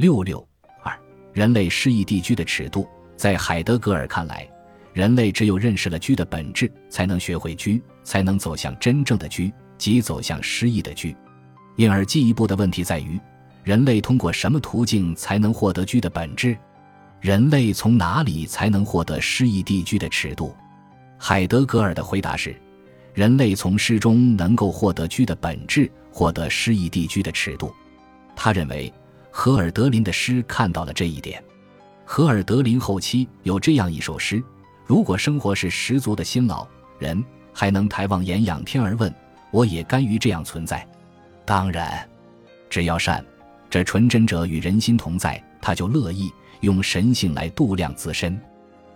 六六二，人类失意地居的尺度，在海德格尔看来，人类只有认识了居的本质，才能学会居，才能走向真正的居，即走向失意的居。因而，进一步的问题在于：人类通过什么途径才能获得居的本质？人类从哪里才能获得失意地居的尺度？海德格尔的回答是：人类从诗中能够获得居的本质，获得诗意地居的尺度。他认为，荷尔德林的诗看到了这一点。荷尔德林后期有这样一首诗：如果生活是十足的辛劳，人还能抬望眼仰天而问：我也甘于这样存在。当然，只要善，这纯真者与人心同在，他就乐意用神性来度量自身。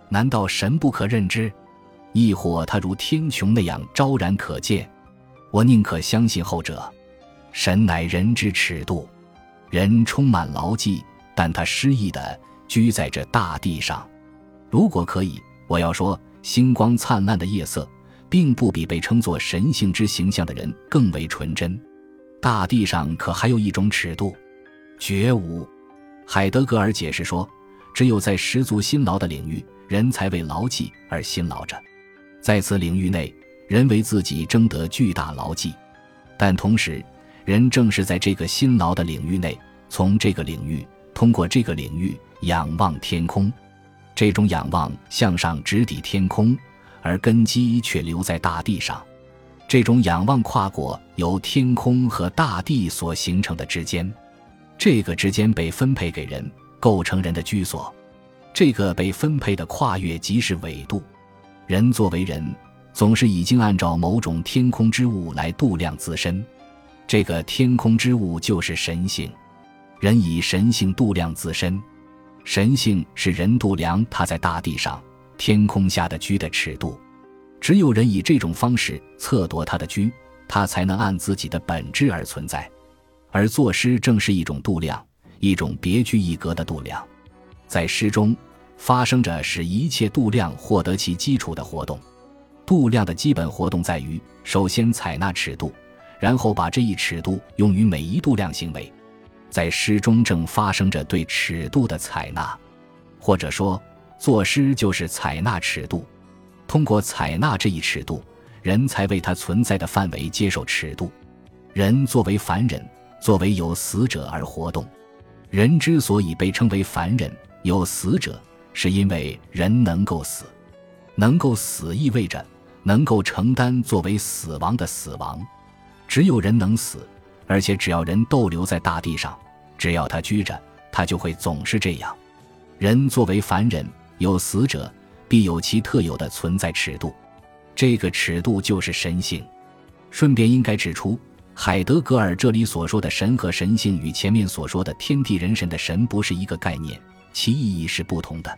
难道神不可认知？亦或他如天穹那样昭然可见，我宁可相信后者。神乃人之尺度，人充满牢记，但他失意的居在这大地上。如果可以，我要说，星光灿烂的夜色，并不比被称作神性之形象的人更为纯真。大地上可还有一种尺度，觉悟。海德格尔解释说，只有在十足辛劳的领域，人才为牢记而辛劳着。在此领域内，人为自己争得巨大牢记，但同时，人正是在这个辛劳的领域内，从这个领域通过这个领域仰望天空。这种仰望向上直抵天空，而根基却留在大地上。这种仰望跨过由天空和大地所形成的之间，这个之间被分配给人，构成人的居所。这个被分配的跨越即是纬度。人作为人，总是已经按照某种天空之物来度量自身，这个天空之物就是神性。人以神性度量自身，神性是人度量他在大地上、天空下的居的尺度。只有人以这种方式测度他的居，他才能按自己的本质而存在。而作诗正是一种度量，一种别具一格的度量，在诗中。发生着使一切度量获得其基础的活动。度量的基本活动在于，首先采纳尺度，然后把这一尺度用于每一度量行为。在诗中正发生着对尺度的采纳，或者说，作诗就是采纳尺度。通过采纳这一尺度，人才为他存在的范围接受尺度。人作为凡人，作为有死者而活动。人之所以被称为凡人、有死者。是因为人能够死，能够死意味着能够承担作为死亡的死亡。只有人能死，而且只要人逗留在大地上，只要他居着，他就会总是这样。人作为凡人，有死者，必有其特有的存在尺度，这个尺度就是神性。顺便应该指出，海德格尔这里所说的神和神性，与前面所说的天地人神的神不是一个概念。其意义是不同的。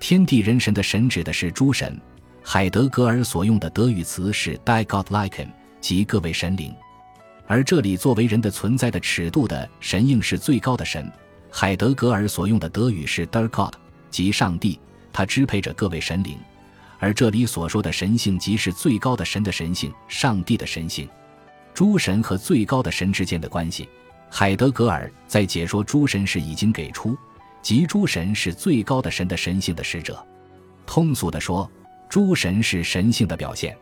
天地人神的神指的是诸神，海德格尔所用的德语词是 die Godliken，即各位神灵。而这里作为人的存在的尺度的神应是最高的神，海德格尔所用的德语是 der Gott，即上帝，他支配着各位神灵。而这里所说的神性即是最高的神的神性，上帝的神性。诸神和最高的神之间的关系，海德格尔在解说诸神时已经给出。即诸神是最高的神的神性的使者，通俗地说，诸神是神性的表现。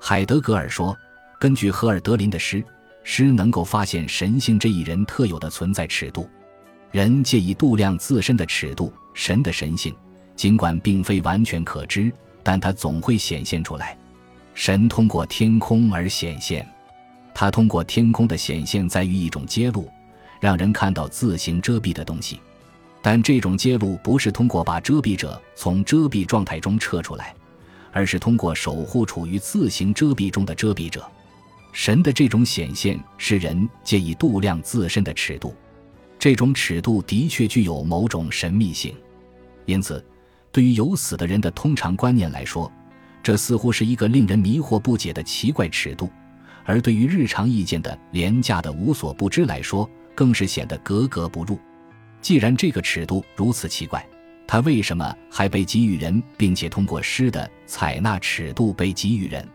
海德格尔说，根据赫尔德林的诗，诗能够发现神性这一人特有的存在尺度。人借以度量自身的尺度，神的神性，尽管并非完全可知，但它总会显现出来。神通过天空而显现，它通过天空的显现在于一种揭露，让人看到自行遮蔽的东西。但这种揭露不是通过把遮蔽者从遮蔽状态中撤出来，而是通过守护处于自行遮蔽中的遮蔽者。神的这种显现是人借以度量自身的尺度，这种尺度的确具有某种神秘性。因此，对于有死的人的通常观念来说，这似乎是一个令人迷惑不解的奇怪尺度；而对于日常意见的廉价的无所不知来说，更是显得格格不入。既然这个尺度如此奇怪，它为什么还被给予人，并且通过诗的采纳尺度被给予人？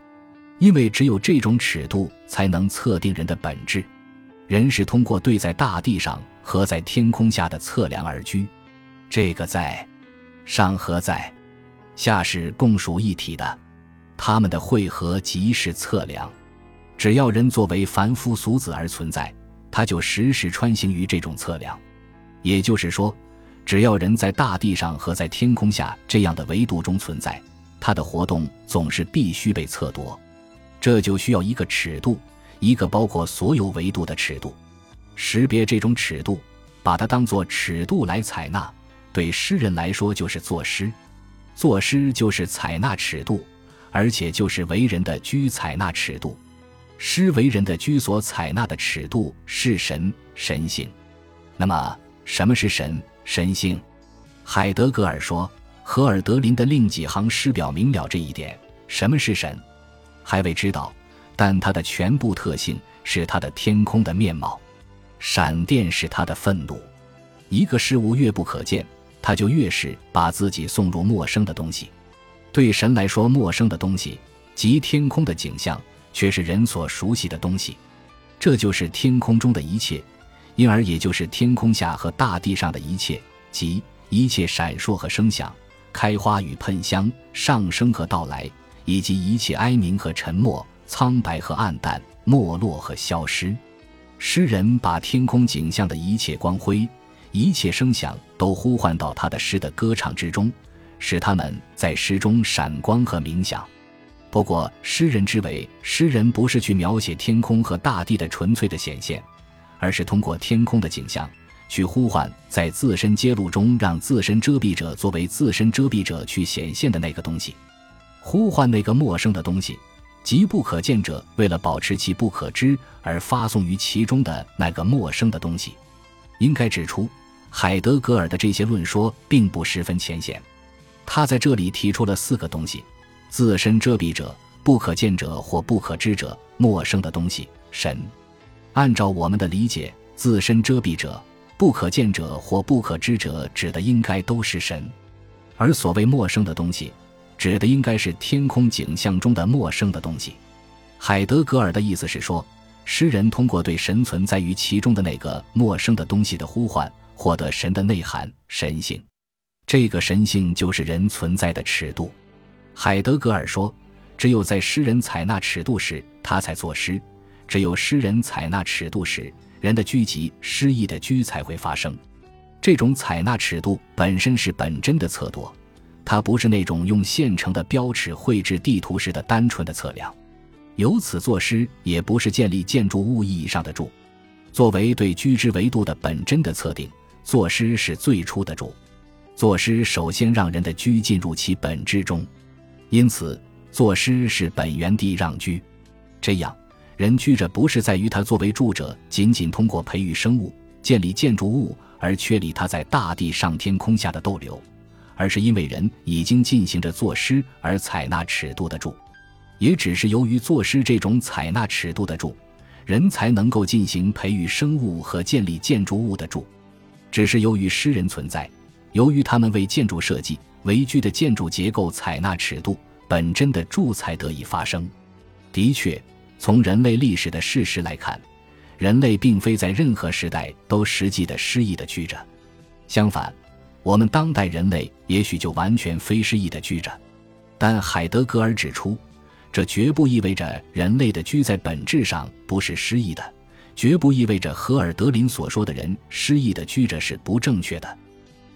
因为只有这种尺度才能测定人的本质。人是通过对在大地上和在天空下的测量而居。这个在上和在下是共属一体的，它们的汇合即是测量。只要人作为凡夫俗子而存在，他就时时穿行于这种测量。也就是说，只要人在大地上和在天空下这样的维度中存在，他的活动总是必须被测度。这就需要一个尺度，一个包括所有维度的尺度。识别这种尺度，把它当作尺度来采纳，对诗人来说就是作诗。作诗就是采纳尺度，而且就是为人的居采纳尺度。诗为人的居所采纳的尺度是神神性。那么，什么是神神性？海德格尔说，荷尔德林的另几行诗表明了这一点。什么是神？还未知道，但它的全部特性是它的天空的面貌。闪电是它的愤怒。一个事物越不可见，它就越是把自己送入陌生的东西。对神来说，陌生的东西即天空的景象，却是人所熟悉的东西。这就是天空中的一切，因而也就是天空下和大地上的一切，即一切闪烁和声响、开花与喷香、上升和到来，以及一切哀鸣和沉默、苍白和暗淡、没落和消失。诗人把天空景象的一切光辉、一切声响都呼唤到他的诗的歌唱之中，使他们在诗中闪光和冥想。不过，诗人之为诗人，不是去描写天空和大地的纯粹的显现，而是通过天空的景象去呼唤在自身揭露中让自身遮蔽者作为自身遮蔽者去显现的那个东西，呼唤那个陌生的东西。即不可见者，为了保持其不可知而发送于其中的那个陌生的东西。应该指出，海德格尔的这些论说并不十分浅显。他在这里提出了四个东西：自身遮蔽者、不可见者或不可知者、陌生的东西、神。按照我们的理解，自身遮蔽者、不可见者或不可知者指的应该都是神，而所谓陌生的东西。指的应该是天空景象中的陌生的东西。海德格尔的意思是说，诗人通过对神存在于其中的那个陌生的东西的呼唤，获得神的内涵、神性。这个神性就是人存在的尺度。海德格尔说，只有在诗人采纳尺度时，他才作诗；只有诗人采纳尺度时，人的聚集、诗意的居才会发生。这种采纳尺度本身是本真的测度。它不是那种用现成的标尺绘制地图时的单纯的测量，由此作诗也不是建立建筑物意义上的筑。作为对居之维度的本真的测定，作诗是最初的筑。作诗首先让人的居进入其本质中，因此作诗是本源地让居。这样，人居着不是在于他作为住者仅仅通过培育生物、建立建筑物而确立他在大地上天空下的逗留。而是因为人已经进行着作诗而采纳尺度的住，也只是由于作诗这种采纳尺度的住，人才能够进行培育生物和建立建筑物的住。只是由于诗人存在，由于他们为建筑设计、为居的建筑结构采纳尺度，本真的住才得以发生。的确，从人类历史的事实来看，人类并非在任何时代都实际的诗意的居着，相反。我们当代人类也许就完全非诗意的居着，但海德格尔指出，这绝不意味着人类的居在本质上不是诗意的，绝不意味着荷尔德林所说的人诗意的居着是不正确的，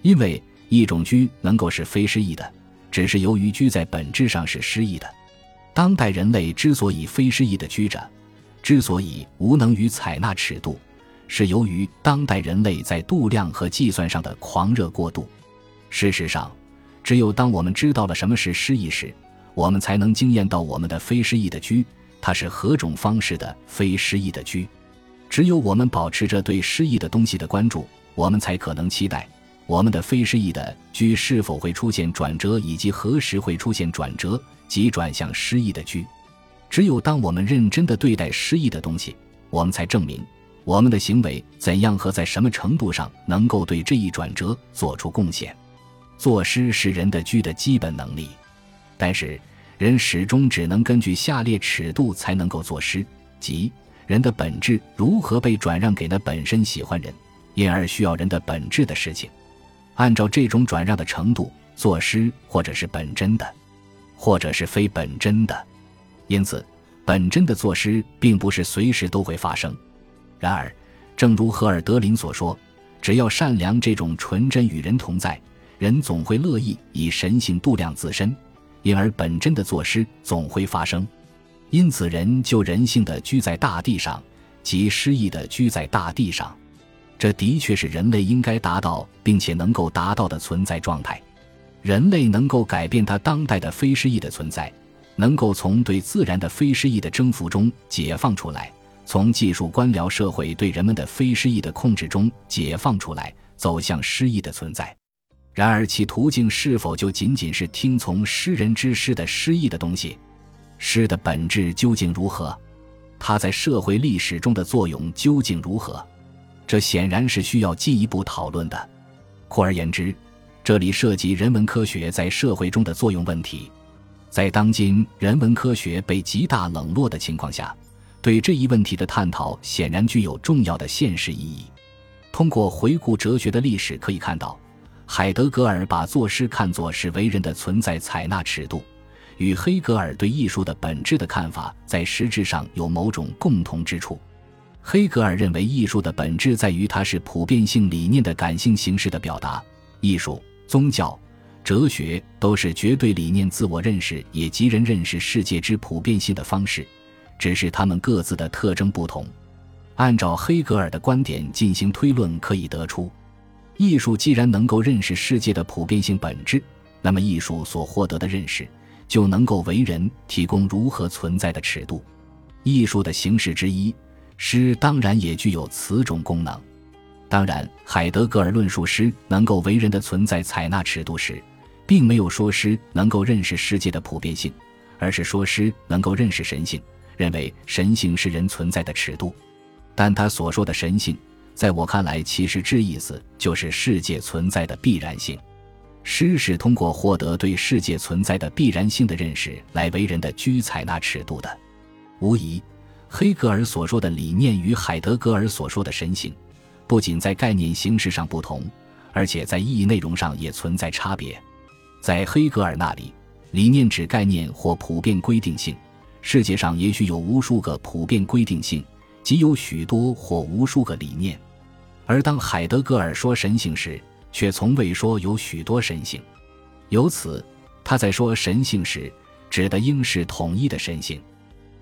因为一种居能够是非诗意的，只是由于居在本质上是诗意的。当代人类之所以非诗意的居着，之所以无能于采纳尺度。是由于当代人类在度量和计算上的狂热过度。事实上，只有当我们知道了什么是失意时，我们才能惊艳到我们的非失意的居，它是何种方式的非失意的居。只有我们保持着对失意的东西的关注，我们才可能期待我们的非失意的居是否会出现转折，以及何时会出现转折，即转向失意的居。只有当我们认真地对待失意的东西，我们才证明。我们的行为怎样和在什么程度上能够对这一转折做出贡献？作诗是人的居的基本能力，但是人始终只能根据下列尺度才能够作诗：即人的本质如何被转让给那本身喜欢人、因而需要人的本质的事情。按照这种转让的程度，作诗或者是本真的，或者是非本真的。因此，本真的作诗并不是随时都会发生。然而，正如荷尔德林所说，只要善良这种纯真与人同在，人总会乐意以神性度量自身，因而本真的作诗总会发生。因此，人就人性的居在大地上，即诗意的居在大地上。这的确是人类应该达到并且能够达到的存在状态。人类能够改变他当代的非诗意的存在，能够从对自然的非诗意的征服中解放出来，从技术官僚社会对人们的非诗意的控制中解放出来，走向诗意的存在。然而，其途径是否就仅仅是听从诗人之诗的诗意的东西？诗的本质究竟如何？它在社会历史中的作用究竟如何？这显然是需要进一步讨论的。扩而言之，这里涉及人文科学在社会中的作用问题。在当今人文科学被极大冷落的情况下，对这一问题的探讨显然具有重要的现实意义。通过回顾哲学的历史，可以看到，海德格尔把作诗看作是为人的存在采纳尺度，与黑格尔对艺术的本质的看法在实质上有某种共同之处。黑格尔认为，艺术的本质在于它是普遍性理念的感性形式的表达。艺术、宗教、哲学都是绝对理念自我认识，也即人认识世界之普遍性的方式，只是他们各自的特征不同。按照黑格尔的观点进行推论，可以得出，艺术既然能够认识世界的普遍性本质，那么艺术所获得的认识就能够为人提供如何存在的尺度。艺术的形式之一。诗当然也具有此种功能。当然，海德格尔论述诗能够为人的存在采纳尺度时，并没有说诗能够认识世界的普遍性，而是说诗能够认识神性，认为神性是人存在的尺度。但他所说的神性，在我看来，其实之意思就是世界存在的必然性。诗是通过获得对世界存在的必然性的认识来为人的居采纳尺度的，无疑。黑格尔所说的理念与海德格尔所说的神性，不仅在概念形式上不同，而且在意义内容上也存在差别。在黑格尔那里，理念指概念或普遍规定性，世界上也许有无数个普遍规定性，即有许多或无数个理念；而当海德格尔说神性时，却从未说有许多神性。由此，他在说神性时，指的应是统一的神性。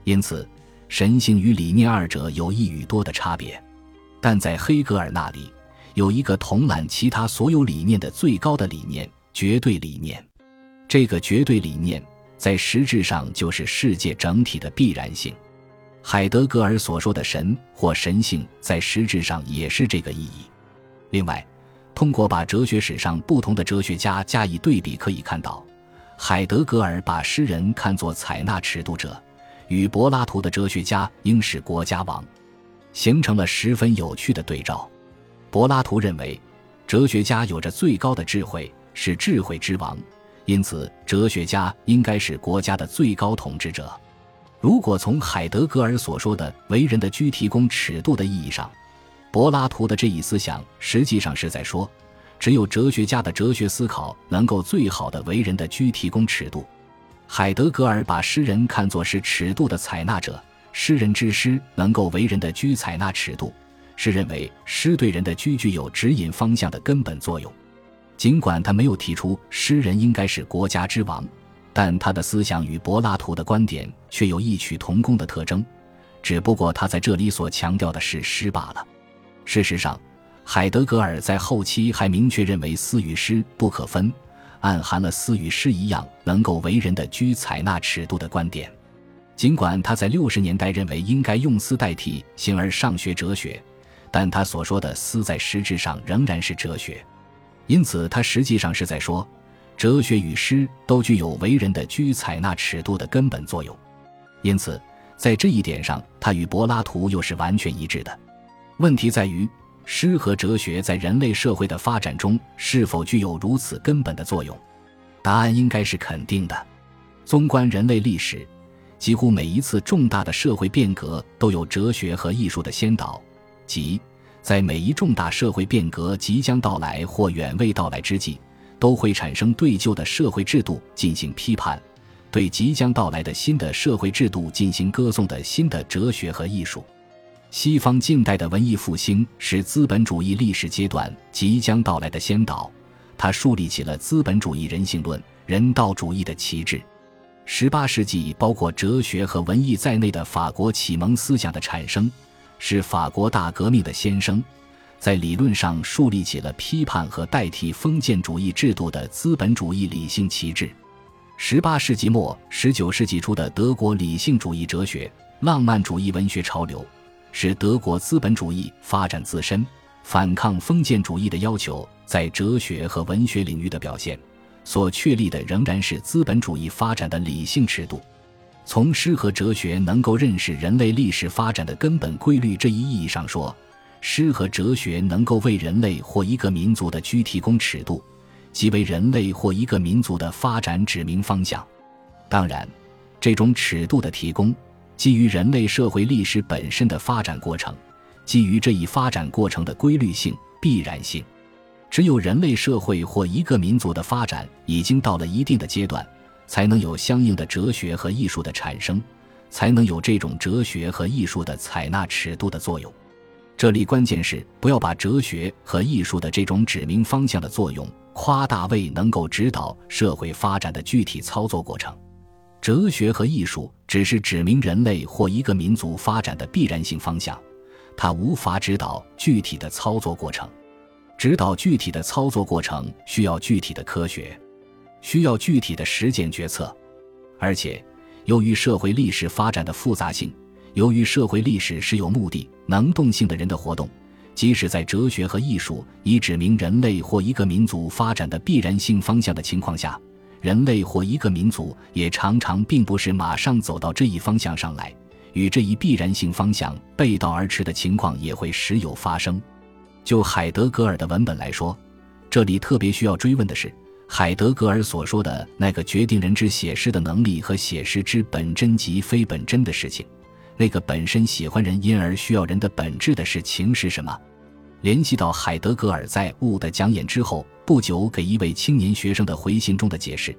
因此。神性与理念二者有一与多的差别，但在黑格尔那里有一个统揽其他所有理念的最高的理念——绝对理念。这个绝对理念在实质上就是世界整体的必然性。海德格尔所说的神或神性，在实质上也是这个意义。另外，通过把哲学史上不同的哲学家加以对比，可以看到，海德格尔把诗人看作采纳尺度者。与柏拉图的哲学家应是国家王，形成了十分有趣的对照。柏拉图认为，哲学家有着最高的智慧，是智慧之王，因此哲学家应该是国家的最高统治者。如果从海德格尔所说的为人的居提供尺度的意义上，柏拉图的这一思想实际上是在说，只有哲学家的哲学思考能够最好的为人的居提供尺度。海德格尔把诗人看作是尺度的采纳者，诗人之诗能够为人的居采纳尺度，是认为诗对人的居具有指引方向的根本作用。尽管他没有提出诗人应该是国家之王，但他的思想与柏拉图的观点却有异曲同工的特征，只不过他在这里所强调的是诗罢了。事实上，海德格尔在后期还明确认为思与诗不可分。暗含了思与诗一样能够为人的居采纳尺度的观点，尽管他在六十年代认为应该用思代替形而上学哲学，但他所说的思在实质上仍然是哲学，因此他实际上是在说，哲学与诗都具有为人的居采纳尺度的根本作用，因此在这一点上，他与柏拉图又是完全一致的。问题在于。诗和哲学在人类社会的发展中是否具有如此根本的作用？答案应该是肯定的。纵观人类历史，几乎每一次重大的社会变革都有哲学和艺术的先导，即在每一重大社会变革即将到来或远未到来之际，都会产生对旧的社会制度进行批判，对即将到来的新的社会制度进行歌颂的新的哲学和艺术。西方近代的文艺复兴是资本主义历史阶段即将到来的先导，它树立起了资本主义人性论、人道主义的旗帜。十八世纪包括哲学和文艺在内的法国启蒙思想的产生，是法国大革命的先声，在理论上树立起了批判和代替封建主义制度的资本主义理性旗帜。十八世纪末、十九世纪初的德国理性主义哲学、浪漫主义文学潮流。是德国资本主义发展自身、反抗封建主义的要求，在哲学和文学领域的表现，所确立的仍然是资本主义发展的理性尺度。从诗和哲学能够认识人类历史发展的根本规律这一意义上说，诗和哲学能够为人类或一个民族的居提供尺度，即为人类或一个民族的发展指明方向。当然，这种尺度的提供。基于人类社会历史本身的发展过程，基于这一发展过程的规律性、必然性，只有人类社会或一个民族的发展已经到了一定的阶段，才能有相应的哲学和艺术的产生，才能有这种哲学和艺术的采纳尺度的作用。这里关键是不要把哲学和艺术的这种指明方向的作用夸大为能够指导社会发展的具体操作过程。哲学和艺术只是指明人类或一个民族发展的必然性方向，它无法指导具体的操作过程。指导具体的操作过程需要具体的科学，需要具体的实践决策。而且，由于社会历史发展的复杂性，由于社会历史是有目的、能动性的人的活动，即使在哲学和艺术已指明人类或一个民族发展的必然性方向的情况下。人类或一个民族也常常并不是马上走到这一方向上来，与这一必然性方向背道而驰的情况也会时有发生。就海德格尔的文本来说，这里特别需要追问的是，海德格尔所说的那个决定人之写诗的能力和写诗之本真及非本真的事情，那个本身喜欢人因而需要人的本质的事情是什么？联系到海德格尔在《物》的讲演之后不久给一位青年学生的回信中的解释，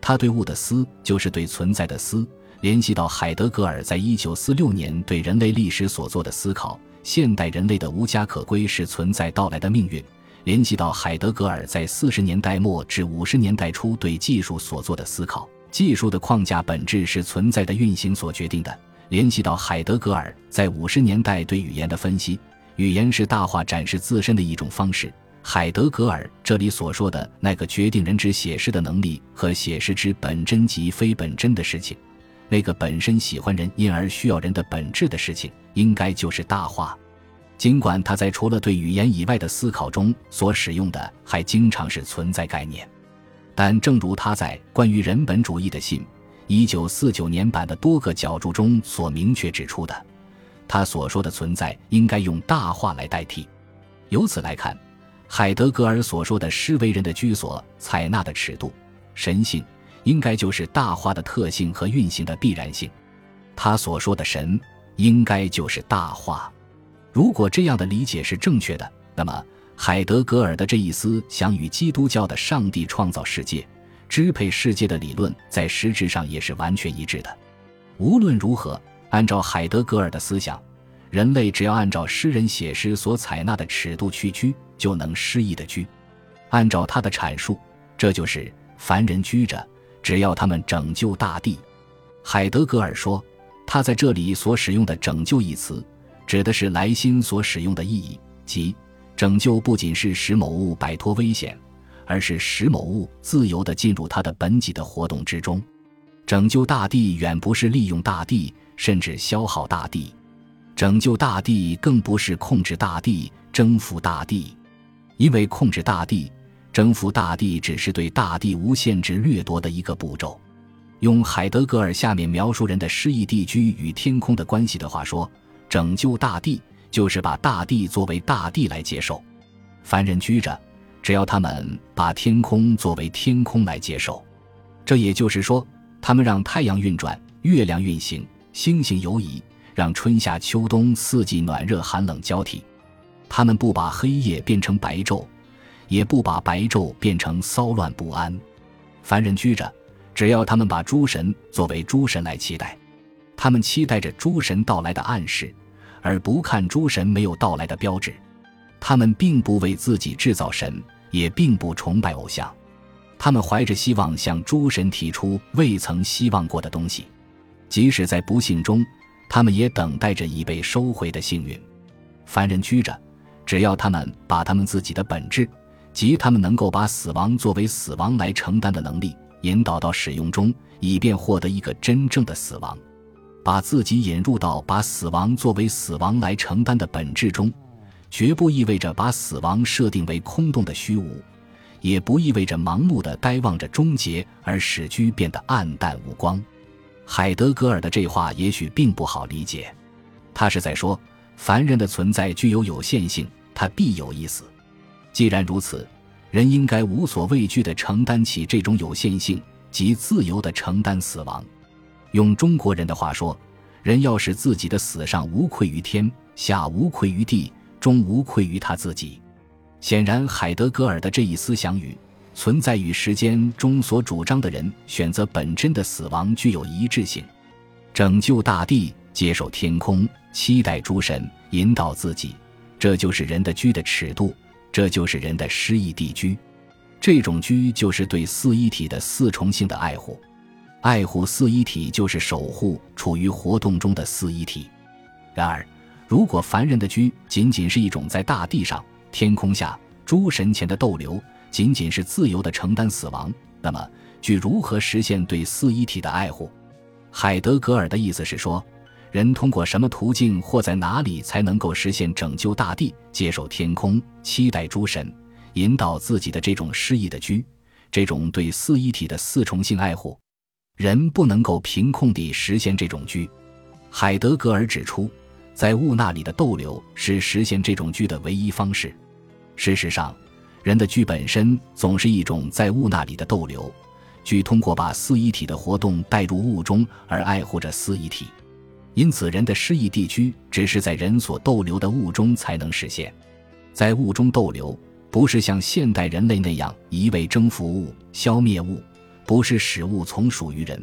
他对物的思就是对存在的思。联系到海德格尔在一九四六年对人类历史所做的思考，现代人类的无家可归是存在到来的命运。联系到海德格尔在四十年代末至五十年代初对技术所做的思考，技术的框架本质是存在的运行所决定的。联系到海德格尔在五十年代对语言的分析。语言是大话展示自身的一种方式。海德格尔这里所说的那个决定人之写诗的能力和写诗之本真及非本真的事情，那个本身喜欢人因而需要人的本质的事情，应该就是大话。尽管他在除了对语言以外的思考中所使用的还经常是存在概念，但正如他在关于人本主义的信一九四九年版的多个角注中所明确指出的。他所说的存在应该用大话来代替。由此来看，海德格尔所说的诗为人的居所、采纳的尺度、神性，应该就是大话的特性和运行的必然性。他所说的神，应该就是大话。如果这样的理解是正确的，那么海德格尔的这一思想与基督教的上帝创造世界、支配世界的理论在实质上也是完全一致的。无论如何。按照海德格尔的思想，人类只要按照诗人写诗所采纳的尺度去居，就能诗意的居。按照他的阐述，这就是凡人居着，只要他们拯救大地。海德格尔说，他在这里所使用的“拯救”一词，指的是莱辛所使用的意义，即拯救不仅是使某物摆脱危险，而是使某物自由地进入它的本己的活动之中。拯救大地远不是利用大地。甚至消耗大地，拯救大地更不是控制大地、征服大地，因为控制大地、征服大地只是对大地无限制掠夺的一个步骤。用海德格尔下面描述人的诗意地居与天空的关系的话说，拯救大地就是把大地作为大地来接受。凡人居着，只要他们把天空作为天空来接受，这也就是说，他们让太阳运转，月亮运行。星星游移，让春夏秋冬四季暖热寒冷交替。他们不把黑夜变成白昼，也不把白昼变成骚乱不安。凡人居着，只要他们把诸神作为诸神来期待，他们期待着诸神到来的暗示，而不看诸神没有到来的标志。他们并不为自己制造神，也并不崇拜偶像。他们怀着希望向诸神提出未曾希望过的东西，即使在不幸中，他们也等待着已被收回的幸运。凡人居着，只要他们把他们自己的本质，即他们能够把死亡作为死亡来承担的能力，引导到使用中，以便获得一个真正的死亡，把自己引入到把死亡作为死亡来承担的本质中，绝不意味着把死亡设定为空洞的虚无。也不意味着盲目的呆望着终结而使居变得暗淡无光。海德格尔的这话也许并不好理解，他是在说凡人的存在具有有限性，他必有一死。既然如此，人应该无所畏惧地承担起这种有限性，及自由地承担死亡。用中国人的话说，人要使自己的死上无愧于天，下无愧于地，终无愧于他自己。显然，海德格尔的这一思想与存在与时间中所主张的人选择本真的死亡具有一致性。拯救大地，接受天空，期待诸神，引导自己，这就是人的居的尺度，这就是人的诗意地居。这种居就是对四一体的四重性的爱护，爱护四一体就是守护处于活动中的四一体。然而，如果凡人的居仅仅是一种在大地上，天空下，诸神前的逗留，仅仅是自由的承担死亡。那么，居如何实现对四一体的爱护？海德格尔的意思是说，人通过什么途径或在哪里才能够实现拯救大地、接受天空、期待诸神、引导自己的这种诗意的居，这种对四一体的四重性爱护？人不能够凭空地实现这种居。海德格尔指出。在物那里的逗留是实现这种居的唯一方式。事实上，人的居本身总是一种在物那里的逗留，居通过把四一体的活动带入物中而爱护着四一体。因此，人的失意地区只是在人所逗留的物中才能实现。在物中逗留，不是像现代人类那样一味征服物、消灭物，不是使物从属于人，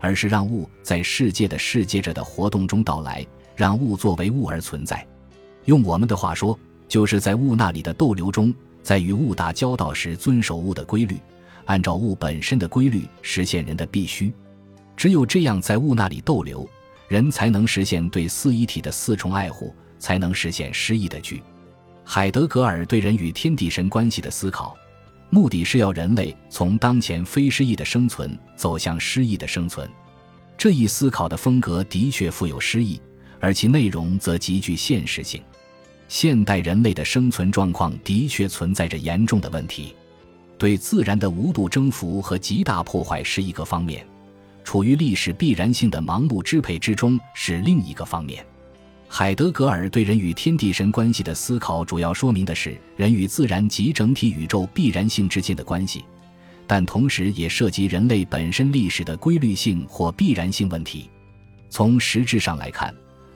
而是让物在世界的世界着的活动中到来。让物作为物而存在，用我们的话说，就是在物那里的逗留中，在与物打交道时遵守物的规律，按照物本身的规律实现人的必须。只有这样，在物那里逗留，人才能实现对四一体的四重爱护，才能实现诗意的句。海德格尔对人与天地神关系的思考，目的是要人类从当前非诗意的生存走向诗意的生存。这一思考的风格的确富有诗意。而其内容则极具现实性。现代人类的生存状况的确存在着严重的问题，对自然的无度征服和极大破坏是一个方面，处于历史必然性的盲目支配之中是另一个方面。海德格尔对人与天地神关系的思考，主要说明的是人与自然及整体宇宙必然性之间的关系，但同时也涉及人类本身历史的规律性或必然性问题。从实质上来看，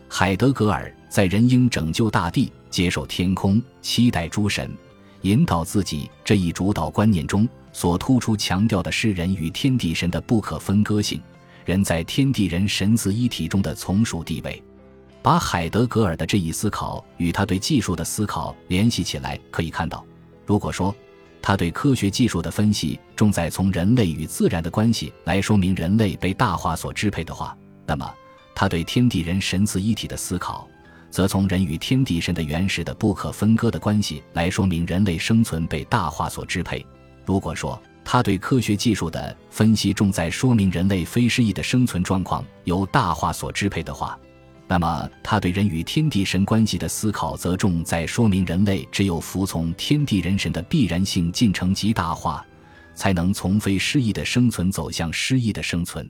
海德格尔在“人应拯救大地，接受天空，期待诸神，引导自己”这一主导观念中，所突出强调的是人与天地神的不可分割性，人在天地人神自一体中的从属地位。把海德格尔的这一思考与他对技术的思考联系起来，可以看到，如果说他对科学技术的分析重在从人类与自然的关系来说明人类被大化所支配的话，那么。他对天地人神自一体的思考，则从人与天地神的原始的不可分割的关系来说明人类生存被大化所支配。如果说他对科学技术的分析重在说明人类非诗意的生存状况由大化所支配的话，那么他对人与天地神关系的思考则重在说明人类只有服从天地人神的必然性进程极大化，才能从非失意的生存走向失意的生存。